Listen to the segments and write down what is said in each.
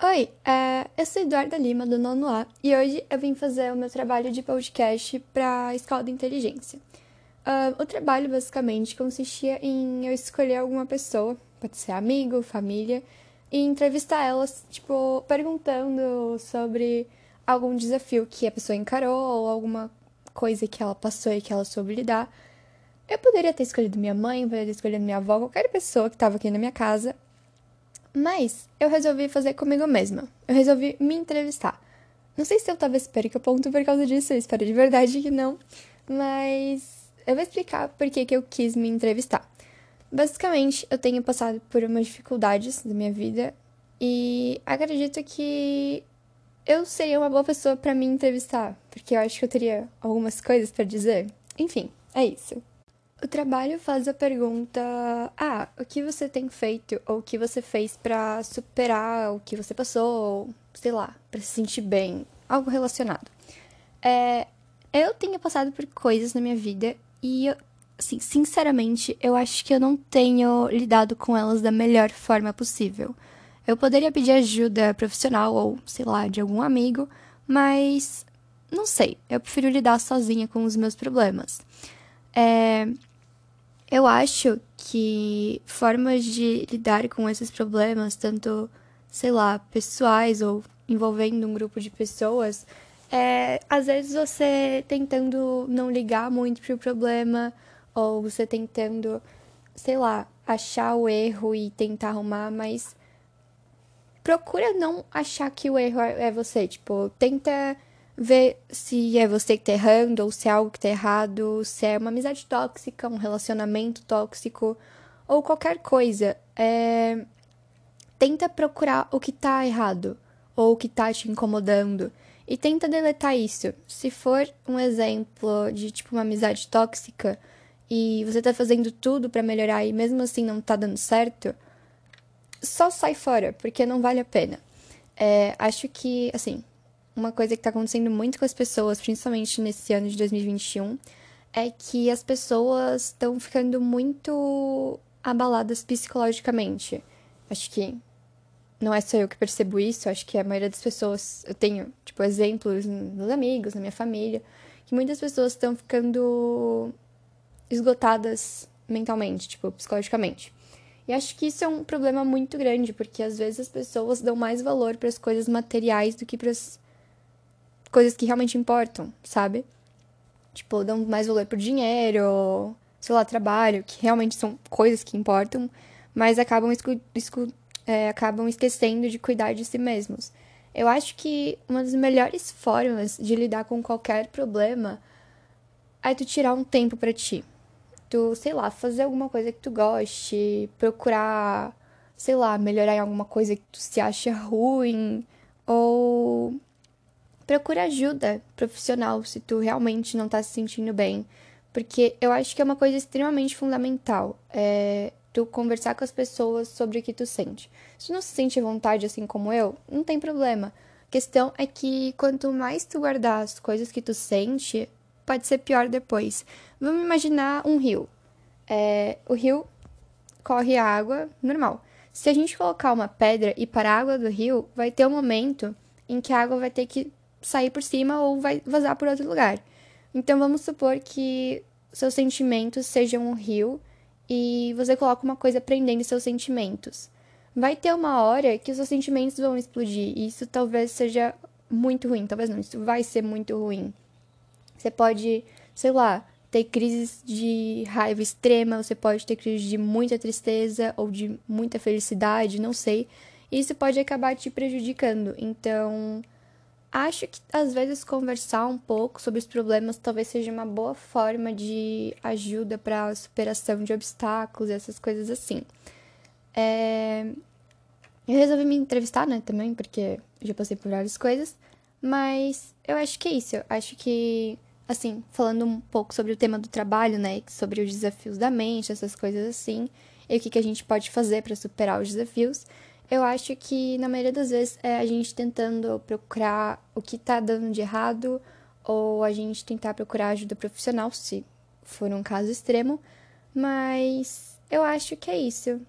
Oi, é, eu sou Eduarda Lima, do Nono A, e hoje eu vim fazer o meu trabalho de podcast para a Escola da Inteligência. Uh, o trabalho, basicamente, consistia em eu escolher alguma pessoa, pode ser amigo, família, e entrevistar elas, tipo, perguntando sobre algum desafio que a pessoa encarou ou alguma coisa que ela passou e que ela soube lidar. Eu poderia ter escolhido minha mãe, poderia ter escolhido minha avó, qualquer pessoa que estava aqui na minha casa, mas eu resolvi fazer comigo mesma. Eu resolvi me entrevistar. Não sei se eu tava esperando ponto por causa disso, eu espero de verdade que não. Mas eu vou explicar por que, que eu quis me entrevistar. Basicamente, eu tenho passado por umas dificuldades da minha vida e acredito que eu seria uma boa pessoa para me entrevistar, porque eu acho que eu teria algumas coisas para dizer. Enfim, é isso. O trabalho faz a pergunta: ah, o que você tem feito ou o que você fez para superar o que você passou, ou, sei lá, para se sentir bem, algo relacionado. É, eu tenho passado por coisas na minha vida e, assim, sinceramente, eu acho que eu não tenho lidado com elas da melhor forma possível. Eu poderia pedir ajuda profissional ou, sei lá, de algum amigo, mas não sei, eu prefiro lidar sozinha com os meus problemas. É, eu acho que formas de lidar com esses problemas, tanto, sei lá, pessoais ou envolvendo um grupo de pessoas, é às vezes você tentando não ligar muito pro problema, ou você tentando, sei lá, achar o erro e tentar arrumar, mas procura não achar que o erro é você, tipo, tenta ver se é você que tá errando ou se é algo que tá errado, se é uma amizade tóxica, um relacionamento tóxico ou qualquer coisa. É... Tenta procurar o que tá errado ou o que tá te incomodando e tenta deletar isso. Se for um exemplo de tipo uma amizade tóxica e você tá fazendo tudo para melhorar e mesmo assim não tá dando certo, só sai fora, porque não vale a pena. É, acho que, assim, uma coisa que está acontecendo muito com as pessoas, principalmente nesse ano de 2021, é que as pessoas estão ficando muito abaladas psicologicamente. Acho que não é só eu que percebo isso, acho que a maioria das pessoas, eu tenho, tipo, exemplos nos amigos, na minha família, que muitas pessoas estão ficando esgotadas mentalmente, tipo, psicologicamente. E acho que isso é um problema muito grande, porque às vezes as pessoas dão mais valor para as coisas materiais do que para as coisas que realmente importam, sabe? Tipo, dão mais valor pro dinheiro, sei lá, trabalho, que realmente são coisas que importam, mas acabam, escu escu é, acabam esquecendo de cuidar de si mesmos. Eu acho que uma das melhores formas de lidar com qualquer problema é tu tirar um tempo para ti. Tu, sei lá, fazer alguma coisa que tu goste, procurar, sei lá, melhorar em alguma coisa que tu se acha ruim, ou procura ajuda profissional se tu realmente não tá se sentindo bem. Porque eu acho que é uma coisa extremamente fundamental. É tu conversar com as pessoas sobre o que tu sente. Se tu não se sente à vontade assim como eu, não tem problema. A questão é que quanto mais tu guardar as coisas que tu sente, pode ser pior depois. Vamos imaginar um rio. É, o rio corre água normal. Se a gente colocar uma pedra e parar a água do rio, vai ter um momento em que a água vai ter que sair por cima ou vai vazar por outro lugar. Então vamos supor que seus sentimentos sejam um rio e você coloca uma coisa prendendo seus sentimentos. Vai ter uma hora que os seus sentimentos vão explodir e isso talvez seja muito ruim, talvez não, isso vai ser muito ruim. Você pode, sei lá, ter crises de raiva extrema, você pode ter crises de muita tristeza ou de muita felicidade, não sei. Isso pode acabar te prejudicando. Então, Acho que às vezes conversar um pouco sobre os problemas talvez seja uma boa forma de ajuda para a superação de obstáculos e essas coisas assim. É... Eu resolvi me entrevistar, né, também, porque já passei por várias coisas, mas eu acho que é isso. Eu acho que, assim, falando um pouco sobre o tema do trabalho, né, sobre os desafios da mente, essas coisas assim, e o que, que a gente pode fazer para superar os desafios. Eu acho que na maioria das vezes é a gente tentando procurar o que tá dando de errado ou a gente tentar procurar ajuda profissional, se for um caso extremo. Mas eu acho que é isso.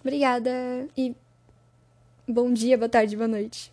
Obrigada e bom dia, boa tarde, boa noite.